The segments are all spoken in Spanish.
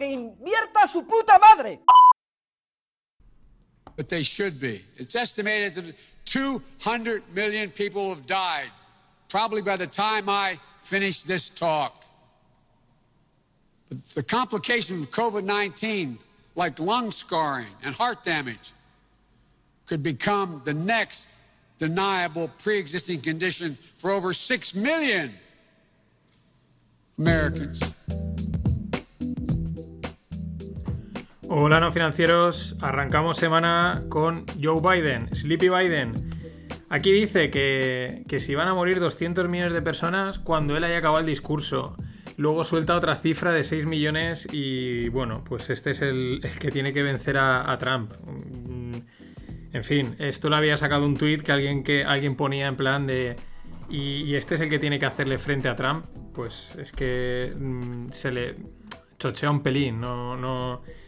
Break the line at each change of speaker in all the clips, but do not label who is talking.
¡Que invierta su puta madre!
but they should be. It's estimated that 200 million people have died, probably by the time I finish this talk. But the complications of COVID 19, like lung scarring and heart damage, could become the next deniable pre existing condition for over 6 million Americans.
Hola no financieros, arrancamos semana con Joe Biden, Sleepy Biden. Aquí dice que, que si van a morir 200 millones de personas cuando él haya acabado el discurso. Luego suelta otra cifra de 6 millones y bueno, pues este es el, el que tiene que vencer a, Trump. Mm, En fin, esto lo había sacado un tweet que alguien, que alguien ponía en plan de... Y, y este es el que tiene que hacerle frente a Trump. Pues es que mm, se le chochea un pelín, no... no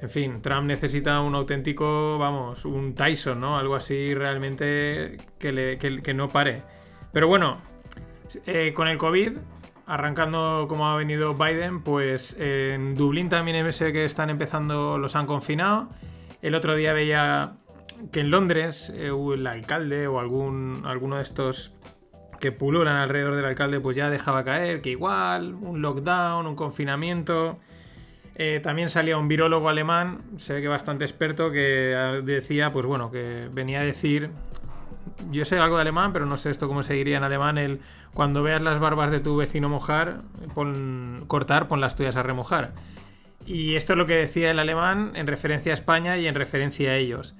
en fin, Trump necesita un auténtico, vamos, un Tyson, ¿no? Algo así realmente que, no pare. Pero bueno, eh, con el COVID, arrancando como ha venido Biden, pues en Dublín también sé que están empezando, los han confinado. El otro día veía que en Londres eh, el alcalde o algún, alguno de estos que pululan alrededor del alcalde, pues ya dejaba caer que igual, un lockdown, un confinamiento. Eh, también salía un virólogo alemán, se ve que bastante experto, que decía, pues bueno, que venía a decir. Yo sé algo de alemán, pero no sé esto cómo se diría en alemán. El cuando veas las barbas de tu vecino mojar, pon, cortar, pon las tuyas a remojar. Y esto es lo que decía el alemán en referencia a España y en referencia a ellos.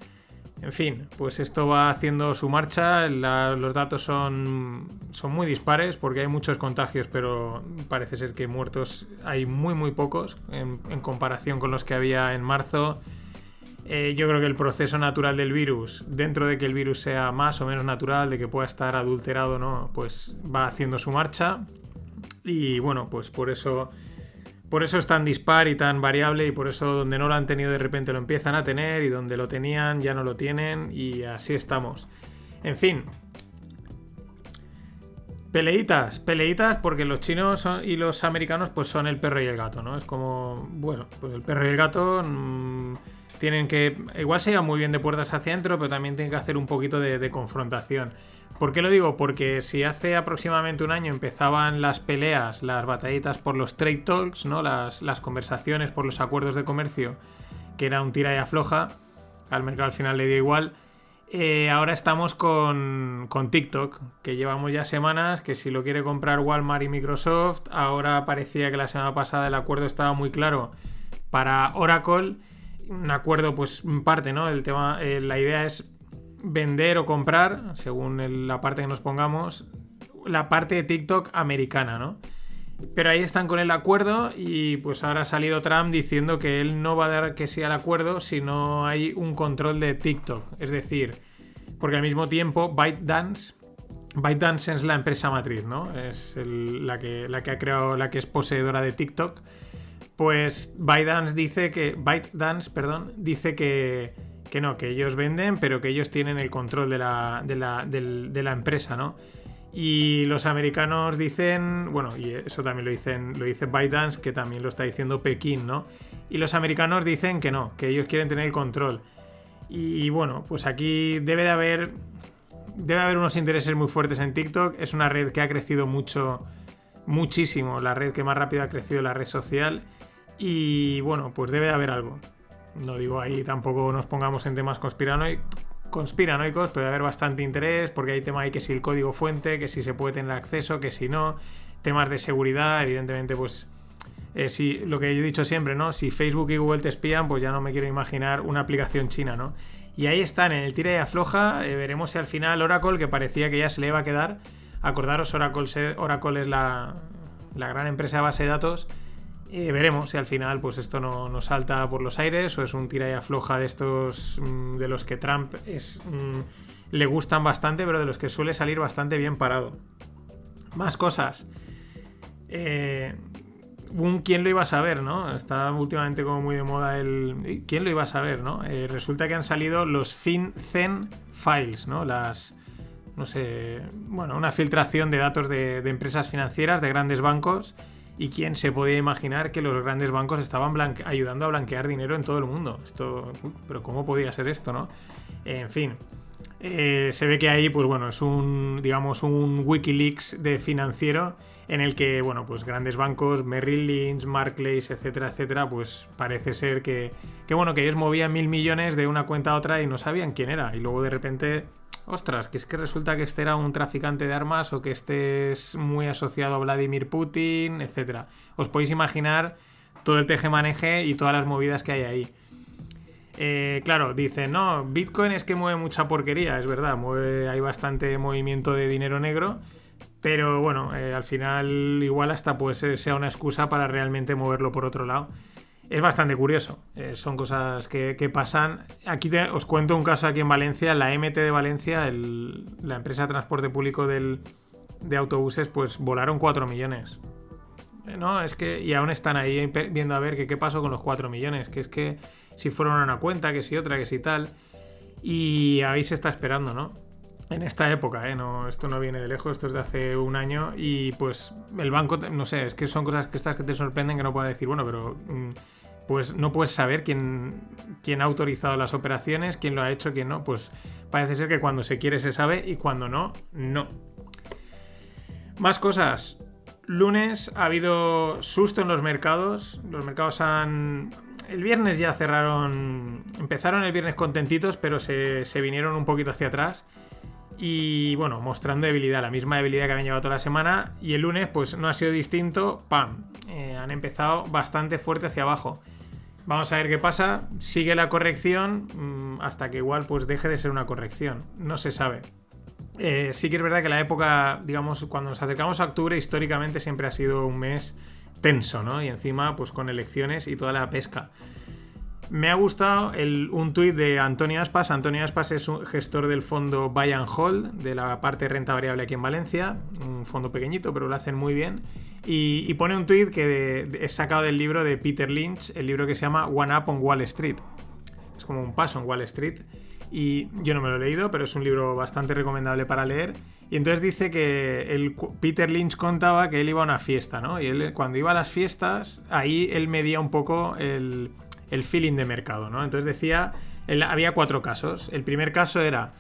En fin, pues esto va haciendo su marcha. los datos son, son muy dispares porque hay muchos contagios, pero parece ser que muertos hay muy, muy pocos en, en comparación con los que había en marzo. Eh, yo creo que el proceso natural del virus, dentro de que el virus sea más o menos natural, de que pueda estar adulterado o no, pues va haciendo su marcha. Y bueno, pues por eso por eso es tan dispar y tan variable y por eso donde no lo han tenido de repente lo empiezan a tener y donde lo tenían ya no lo tienen y así estamos. En fin. Peleitas, peleitas porque los chinos y los americanos pues son el perro y el gato, ¿no? Es como, bueno, pues el perro y el gato mm, tienen que, igual se llevan muy bien de puertas hacia adentro, pero también tienen que hacer un poquito de confrontación. ¿Por qué lo digo? Porque si hace aproximadamente un año empezaban las peleas, las batallitas por los trade talks, ¿no? Las, conversaciones por los acuerdos de comercio, que era un tira y afloja, al mercado al final le dio igual. Eh, ahora estamos con, con TikTok, que llevamos ya semanas, que si lo quiere comprar Walmart y Microsoft, ahora parecía que la semana pasada el acuerdo estaba muy claro para Oracle, un acuerdo pues en parte, ¿no? El tema, eh, la idea es vender o comprar, según la parte que nos pongamos, la parte de TikTok americana, ¿no? Pero ahí están con el acuerdo y pues ahora ha salido Trump diciendo que él no va a dar que sí al acuerdo si no hay un control de TikTok. Es decir, porque al mismo tiempo ByteDance, ByteDance es la empresa matriz, ¿no? Es la, que, la que ha creado, la que es poseedora de TikTok. Pues ByteDance dice que, ByteDance, perdón, dice que, que no, que ellos venden, pero que ellos tienen el control de la, de la, de la empresa, ¿no? Y los americanos dicen, bueno, y eso también lo dicen, lo dice ByteDance, que también lo está diciendo Pekín, ¿no? Y los americanos dicen que no, que ellos quieren tener el control. Y bueno, pues aquí debe de haber debe haber unos intereses muy fuertes en TikTok. Es una red que ha crecido mucho, muchísimo, la red que más rápido ha crecido la red social. Y bueno, pues debe de haber algo. No digo ahí tampoco nos pongamos en temas conspiranoicos, debe haber bastante interés, porque hay tema ahí que si el código fuente, que si se puede tener acceso, que si no, temas de seguridad, evidentemente, pues eh, si, lo que yo he dicho siempre, ¿no? Si Facebook y Google te espían, pues ya no me quiero imaginar una aplicación china, ¿no? Y ahí están, en el tira y afloja, eh, veremos si al final Oracle, que parecía que ya se le iba a quedar, acordaros, Oracle, Oracle es la, la gran empresa de base de datos, Eh, veremos si al final pues esto no, no, salta por los aires o es un tira y afloja de estos mm, de los que Trump es, mm, le gustan bastante, pero de los que suele salir bastante bien parado. Más cosas. Eh, un quién lo iba a saber, ¿no? Está últimamente como muy de moda el quién lo iba a saber, ¿no? Eh, resulta que han salido los FinCEN Files, ¿no? Las no sé, bueno, una filtración de datos de, de empresas financieras, de grandes bancos y quién se podía imaginar que los grandes bancos estaban ayudando a blanquear dinero en todo el mundo. Esto, pero ¿cómo podía ser esto, no? En fin. Eh, se ve que ahí, pues bueno, es un, digamos, un Wikileaks de financiero en el que, bueno, pues grandes bancos, Merrill Lynch, Barclays, etcétera, etcétera, pues parece ser que, que, bueno, que ellos movían mil millones de una cuenta a otra y no sabían quién era. Y luego de repente ostras, que es que resulta que este era un traficante de armas o que este es muy asociado a Vladimir Putin, etc. Os podéis imaginar todo el teje-maneje y todas las movidas que hay ahí. Eh, claro, dice, no, Bitcoin es que mueve mucha porquería, es verdad, mueve, hay bastante movimiento de dinero negro, pero bueno, eh, al final igual hasta pues sea una excusa para realmente moverlo por otro lado es bastante curioso. Eh, son cosas que, pasan. Aquí os cuento un caso aquí en Valencia. La MT de Valencia, la empresa de transporte público de autobuses, pues volaron 4 millones. Eh, no, es que. Y aún están ahí viendo a ver qué pasó con los 4 millones. Que es que si fueron a una cuenta, que si otra, que si tal. Y ahí se está esperando, ¿no? En esta época, ¿eh? No, esto no viene de lejos, esto es de hace un año. Y pues el banco, no sé, es que son cosas que estas que te sorprenden que no puedo decir, bueno, pero. Mm, pues no puedes saber quién, quién ha autorizado las operaciones, quién lo ha hecho, quién no. Pues parece ser que cuando se quiere se sabe y cuando no, no. Más cosas. Lunes ha habido susto en los mercados. Los mercados han... El viernes ya cerraron... Empezaron el viernes contentitos, pero se, vinieron un poquito hacia atrás. Y bueno, mostrando debilidad, la misma debilidad que habían llevado toda la semana. Y el lunes, pues no ha sido distinto. ¡Pam! Eh, han empezado bastante fuerte hacia abajo. Vamos a ver qué pasa. Sigue la corrección mm, hasta que igual pues deje de ser una corrección. No se sabe. Eh, sí que es verdad que la época, digamos, cuando nos acercamos a octubre, históricamente siempre ha sido un mes tenso, ¿no? Y encima, pues con elecciones y toda la pesca. Me ha gustado un tuit de Antonio Aspas. Antonio Aspas es un gestor del fondo Buy and Hold, de la parte de renta variable aquí en Valencia. Un fondo pequeñito, pero lo hacen muy bien. Y, pone un tweet que es sacado del libro de Peter Lynch, el libro que se llama One Up on Wall Street. Es como un paso en Wall Street. Y yo no me lo he leído, pero es un libro bastante recomendable para leer. Y entonces dice que el, Peter Lynch contaba que él iba a una fiesta, ¿no? Y él cuando iba a las fiestas, ahí él medía un poco el, el feeling de mercado, ¿no? Entonces decía, había cuatro casos. El primer caso era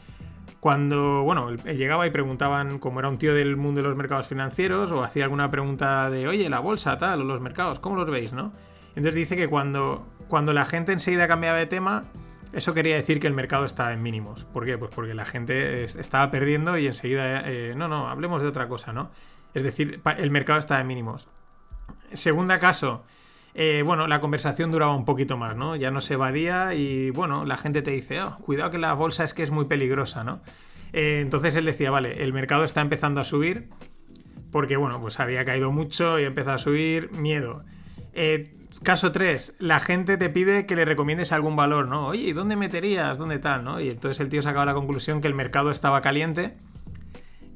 cuando, bueno, él, llegaba y preguntaban, como era un tío del mundo de los mercados financieros, o hacía alguna pregunta de, oye, la bolsa, tal, o los mercados, ¿cómo los veis, no? Entonces dice que cuando, cuando la gente enseguida cambiaba de tema, eso quería decir que el mercado estaba en mínimos. ¿Por qué? Pues porque la gente estaba perdiendo y enseguida, eh, no, no, hablemos de otra cosa, ¿no? Es decir, el mercado estaba en mínimos. Segunda caso, eh, bueno, la conversación duraba un poquito más, ¿no? Ya no se evadía y, bueno, la gente te dice, oh, cuidado que la bolsa es que es muy peligrosa, ¿no? Eh, entonces él decía, vale, el mercado está empezando a subir porque, bueno, pues había caído mucho y empezó a subir, miedo. Eh, caso 3, la gente te pide que le recomiendes algún valor, ¿no? Oye, ¿dónde meterías? ¿Dónde tal? ¿no? Y entonces el tío sacaba la conclusión que el mercado estaba caliente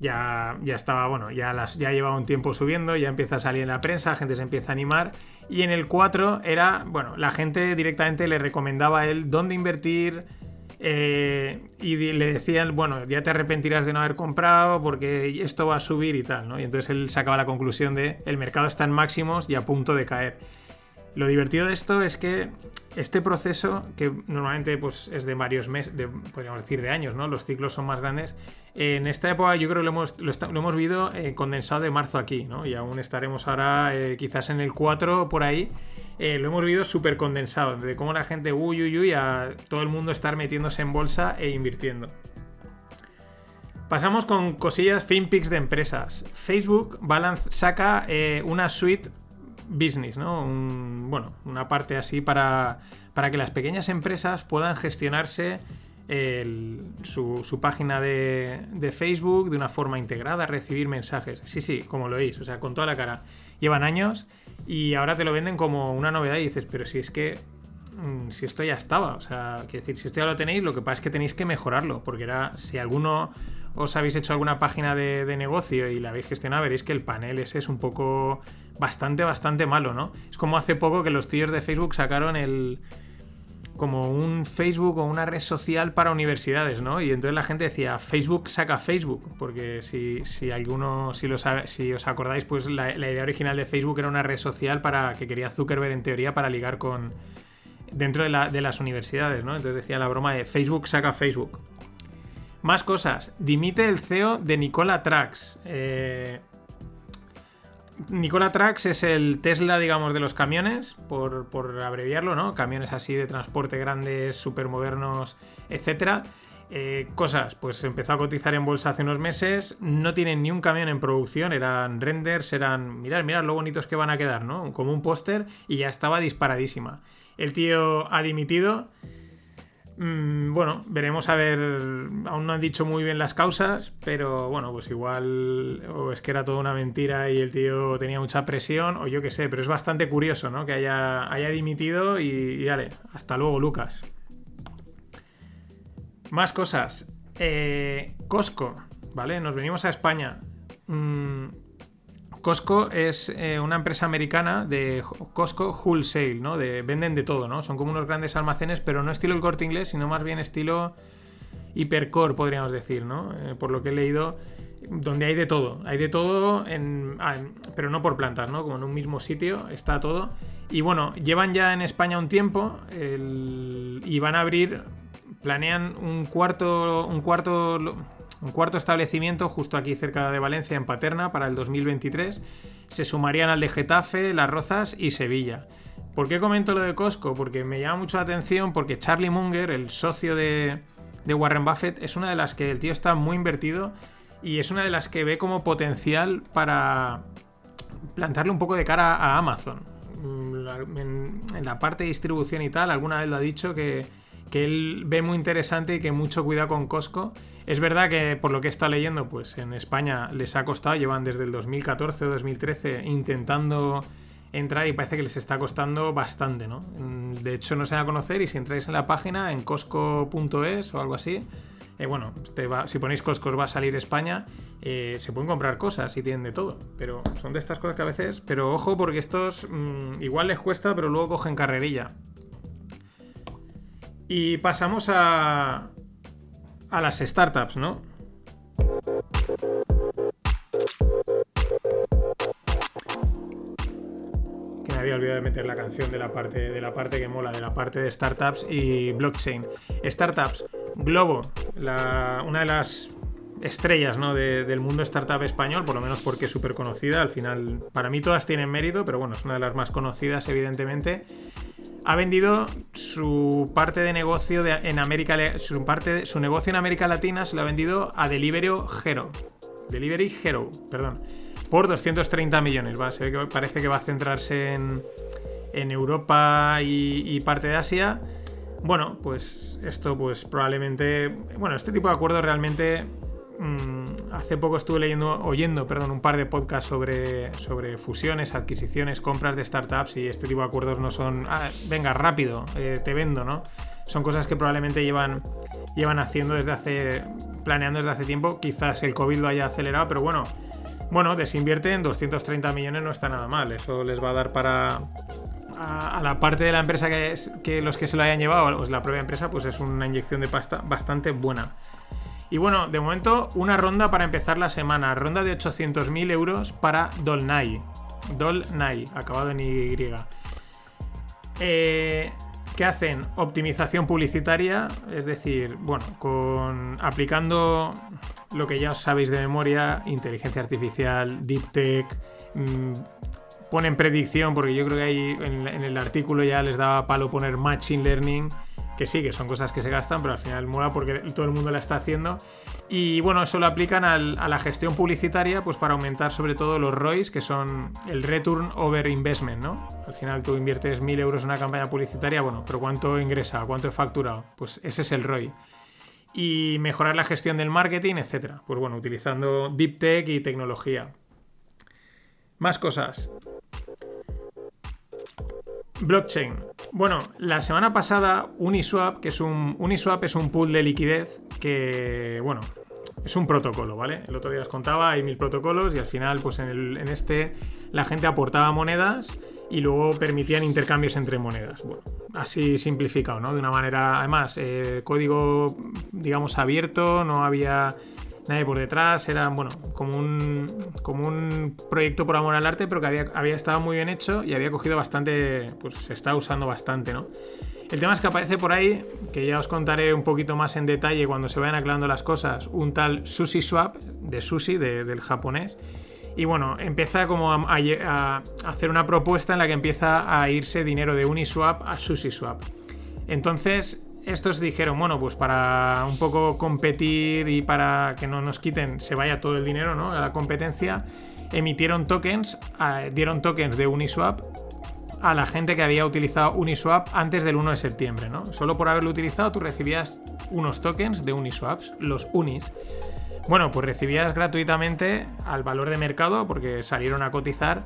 ya, ya estaba, bueno, ya, las, ya llevaba un tiempo subiendo, ya empieza a salir en la prensa, la gente se empieza a animar. Y en el 4 era, bueno, la gente directamente le recomendaba a él dónde invertir. Eh, y le decían, bueno, ya te arrepentirás de no haber comprado porque esto va a subir y tal, ¿no? Y entonces él sacaba la conclusión de el mercado está en máximos y a punto de caer. Lo divertido de esto es que este proceso, que normalmente pues, es de varios meses, podríamos decir de años, ¿no? Los ciclos son más grandes. En esta época yo creo que lo hemos, lo, hemos eh, condensado de marzo aquí, ¿no? Y aún estaremos ahora eh, quizás en el 4 por ahí. Eh, lo hemos visto súper condensado, de cómo la gente, uy, uy, uy, a todo el mundo estar metiéndose en bolsa e invirtiendo. Pasamos con cosillas FinPix de empresas. Facebook Balance saca una suite business, ¿no? bueno, una parte así para, para que las pequeñas empresas puedan gestionarse su, página de, de, Facebook de una forma integrada, recibir mensajes. Sí, sí, como lo oís, o sea, con toda la cara. Llevan años Y ahora te lo venden como una novedad y dices, pero si es que mm, si esto ya estaba, o sea, quiero decir, si esto ya lo tenéis, lo que pasa es que tenéis que mejorarlo, porque era, si alguno os habéis hecho alguna página de, de negocio y la habéis gestionado, veréis que el panel ese es un poco bastante, bastante malo, ¿no? Es como hace poco que los tíos de Facebook sacaron el, como un Facebook o una red social para universidades, ¿no? Y entonces la gente decía, Facebook saca Facebook, porque si, si alguno, si, si os acordáis, pues la, idea original de Facebook era una red social para que quería Zuckerberg en teoría para ligar con dentro de, de las universidades, ¿no? Entonces decía la broma de Facebook saca Facebook. Más cosas. Dimite el CEO de Nicola Trax. Eh, Nicola Trax es el Tesla, digamos, de los camiones, por, por abreviarlo, ¿no? Camiones así de transporte grandes, súper modernos, etc. Eh, cosas, pues empezó a cotizar en bolsa hace unos meses, no tienen ni un camión en producción, eran renders, eran, mirad, mirad lo bonitos que van a quedar, ¿no? Como un póster y ya estaba disparadísima. El tío ha dimitido bueno, veremos a ver. Aún no han dicho muy bien las causas, pero bueno, pues igual o es que era toda una mentira y el tío tenía mucha presión, o yo qué sé, pero es bastante curioso, ¿no? Que haya, haya dimitido y, y dale, hasta luego, Lucas. Más cosas. Eh, Costco, ¿vale? Nos venimos a España. Mm, Costco es eh, una empresa americana de Costco Wholesale, ¿no? De, venden de todo, ¿no? Son como unos grandes almacenes, pero no estilo el corte inglés, sino más bien estilo hipercore, podríamos decir, ¿no? Eh, por lo que he leído, donde hay de todo. Hay de todo, ah, pero no por plantas, ¿no? Como en un mismo sitio está todo. Y bueno, llevan ya en España un tiempo y van a abrir, planean un cuarto, un cuarto un cuarto establecimiento justo aquí cerca de Valencia, en Paterna, para el 2023. Se sumarían al de Getafe, Las Rozas y Sevilla. ¿Por qué comento lo de Costco? Porque me llama mucho la atención porque Charlie Munger, el socio de, Warren Buffett, es una de las que el tío está muy invertido y es una de las que ve como potencial para plantarle un poco de cara a Amazon. Mm, en, en la parte de distribución y tal, alguna vez lo ha dicho que, que él ve muy interesante y que mucho cuidado con Costco es verdad que por lo que está leyendo, pues en España les ha costado, llevan desde el 2014 o 2013 intentando entrar y parece que les está costando bastante, ¿no? Mm, de hecho, no se van a conocer y si entráis en la página, en cosco.es o algo así, eh, bueno, si ponéis Costco os va a salir España, eh, se pueden comprar cosas y tienen de todo, pero son de estas cosas que a veces, pero ojo porque estos mmm, igual les cuesta, pero luego cogen carrerilla. Y pasamos a, a las startups, ¿no? Que me había olvidado de meter la canción de la parte, de la parte que mola, de la parte de startups y blockchain. Startups, Globo, una de las estrellas ¿no? de, del mundo startup español, por lo menos porque es súper conocida. Al final, para mí todas tienen mérito, pero bueno, es una de las más conocidas, evidentemente ha vendido su parte de negocio en América su negocio en América Latina se lo ha vendido a Delivery Hero. Delivery Hero, perdón. Por 230 millones. Va a ser que parece que va a centrarse en, en Europa y, y parte de Asia. Bueno, pues esto pues probablemente... Bueno, este tipo de acuerdos realmente mmm, hace poco estuve leyendo, oyendo, perdón, un par de podcasts sobre, sobre fusiones, adquisiciones, compras de startups y este tipo de acuerdos no son, ah, venga, rápido, eh, te vendo, ¿no? Son cosas que probablemente llevan, llevan haciendo desde hace, planeando desde hace tiempo. Quizás el COVID lo haya acelerado, pero bueno, bueno, desinvierte en 230 millones no está nada mal. Eso les va a dar para, a, a, la parte de la empresa que, es, que los que se lo hayan llevado, pues la propia empresa, pues es una inyección de pasta bastante buena. Y bueno, de momento una ronda para empezar la semana. Ronda de 800.000 euros para Dolnai. Dolnai, acabado en Y. Eh, ¿Qué hacen? Optimización publicitaria, es decir, bueno, con aplicando lo que ya os sabéis de memoria, inteligencia artificial, deep tech, mmm, ponen predicción, porque yo creo que ahí en el artículo ya les daba palo poner machine learning que sí, que son cosas que se gastan, pero al final mola porque todo el mundo la está haciendo. Y bueno, eso lo aplican a la gestión publicitaria, pues para aumentar sobre todo los ROIs, que son el Return Over Investment, ¿no? Al final tú inviertes mil euros en una campaña publicitaria, bueno, pero ¿cuánto ingresa? ¿Cuánto he facturado? Pues ese es el ROI. Y mejorar la gestión del marketing, etcétera. Pues bueno, utilizando Deep Tech y tecnología. Más cosas. Blockchain. Bueno, la semana pasada Uniswap, que es un Uniswap es un pool de liquidez que, bueno, es un protocolo, ¿vale? El otro día os contaba, hay mil protocolos y al final, pues en, el- en este, la gente aportaba monedas y luego permitían intercambios entre monedas. Bueno, así simplificado, ¿no? De una manera, además, eh, código, digamos, abierto, no había nadie por detrás, era, bueno, como un, como un proyecto por amor al arte, pero que había, había estado muy bien hecho y había cogido bastante, pues se está usando bastante, ¿no? El tema es que aparece por ahí, que ya os contaré un poquito más en detalle cuando se vayan aclarando las cosas, un tal SushiSwap, de sushi, de- del japonés. Y bueno, empieza como a, a- a hacer una propuesta en la que empieza a irse dinero de Uniswap a SushiSwap. Entonces, estos dijeron, bueno, pues para un poco competir y para que no nos quiten, se vaya todo el dinero, ¿no? A la competencia, emitieron tokens, dieron tokens de Uniswap a la gente que había utilizado Uniswap antes del 1 de septiembre, ¿no? Solo por haberlo utilizado tú recibías unos tokens de Uniswaps, los Unis. Bueno, pues recibías gratuitamente al valor de mercado porque salieron a cotizar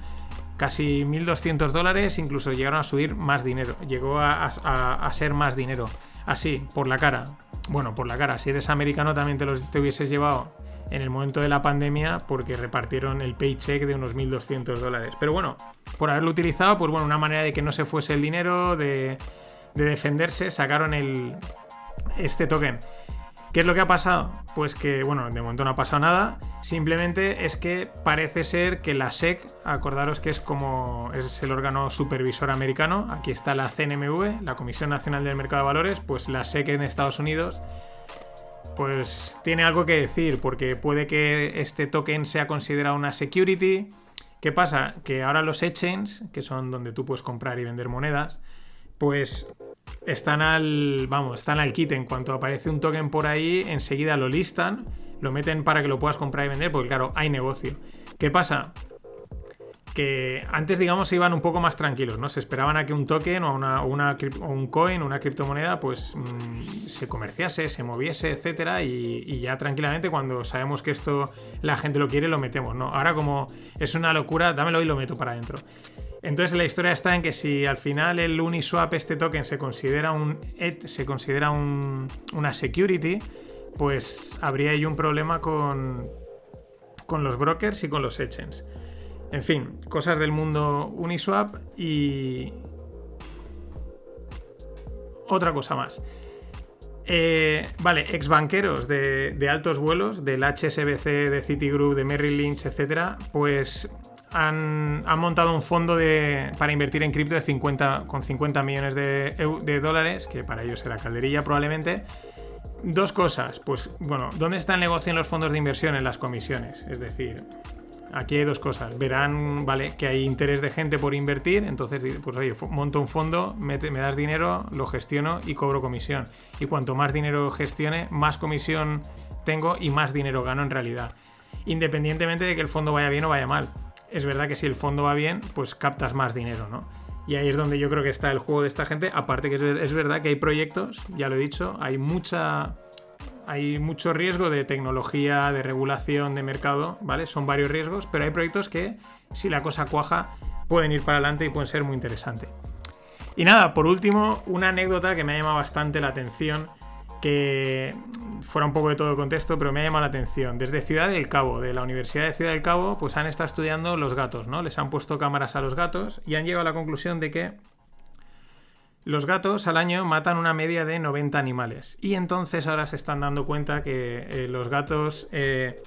casi 1.200 dólares, incluso llegaron a subir más dinero, llegó a ser más dinero. Así, por la cara. Bueno, por la cara, si eres americano también te los te hubieses llevado en el momento de la pandemia porque repartieron el paycheck de unos 1.200 dólares. Pero bueno, por haberlo utilizado, pues bueno, una manera de que no se fuese el dinero, de, de defenderse, sacaron el, este token. ¿Qué es lo que ha pasado? Pues que, bueno, de momento no ha pasado nada. Simplemente es que parece ser que la SEC, acordaros que es como es el órgano supervisor americano, aquí está la CNMV, la Comisión Nacional del Mercado de Valores, pues la SEC en Estados Unidos, pues tiene algo que decir, porque puede que este token sea considerado una security. ¿Qué pasa? Que ahora los exchanges, que son donde tú puedes comprar y vender monedas, pues están al vamos, están al kit en cuanto aparece un token por ahí, enseguida lo listan, lo meten para que lo puedas comprar y vender, porque claro, hay negocio. ¿Qué pasa? Que antes, digamos, iban un poco más tranquilos, ¿no? Se esperaban a que un token o, una, un coin, una criptomoneda, pues mm, se comerciase, se moviese, etcétera, y, y ya tranquilamente cuando sabemos que esto la gente lo quiere, lo metemos, ¿no? Ahora como es una locura, dámelo y lo meto para adentro. Entonces la historia está en que si al final el Uniswap, este token, se considera un se considera un- una security, pues habría ahí un problema con, con los brokers y con los exchanges. En fin, cosas del mundo Uniswap y otra cosa más. Eh, vale, ex banqueros de, de altos vuelos, del HSBC, de Citigroup, de Merrill Lynch, etcétera, pues han, montado un fondo de, para invertir en cripto de 50, con 50 millones de, dólares, que para ellos será calderilla probablemente. Dos cosas, pues bueno, ¿dónde está el negocio en los fondos de inversión? En las comisiones, es decir, aquí hay dos cosas. Verán, vale, que hay interés de gente por invertir, entonces, pues oye, monto un fondo, me das dinero, lo gestiono y cobro comisión. Y cuanto más dinero gestione, más comisión tengo y más dinero gano en realidad. Independientemente de que el fondo vaya bien o vaya mal. Es verdad que si el fondo va bien, pues captas más dinero, ¿no? Y ahí es donde yo creo que está el juego de esta gente. Aparte que es, ver- es verdad que hay proyectos, ya lo he dicho, hay mucha hay mucho riesgo de tecnología, de regulación, de mercado, ¿vale? Son varios riesgos, pero hay proyectos que, si la cosa cuaja, pueden ir para adelante y pueden ser muy interesantes. Y nada, por último, una anécdota que me ha llamado bastante la atención, que fuera un poco de todo contexto, pero me ha llamado la atención. Desde Ciudad del Cabo, de la Universidad de Ciudad del Cabo, pues han estado estudiando los gatos, ¿no? Les han puesto cámaras a los gatos y han llegado a la conclusión de que los gatos al año matan una media de 90 animales. Y entonces ahora se están dando cuenta que eh, los gatos eh,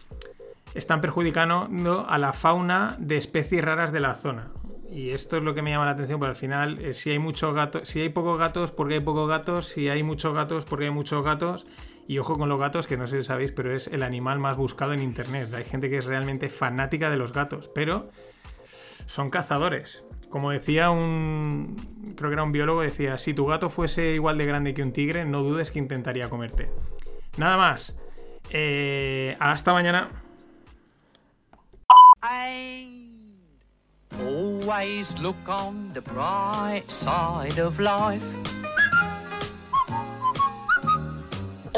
están perjudicando a la fauna de especies raras de la zona. Y esto es lo que me llama la atención, porque al final, eh, si hay muchos gatos, si hay pocos gatos, porque hay pocos gatos, si hay muchos gatos, porque hay muchos gatos. Y ojo con los gatos, que no sé si sabéis, pero es el animal más buscado en internet. Hay gente que es realmente fanática de los gatos, pero son cazadores. Como decía un. Creo que era un biólogo, decía: si tu gato fuese igual de grande que un tigre, no dudes que intentaría comerte. Nada más. Eh, hasta mañana.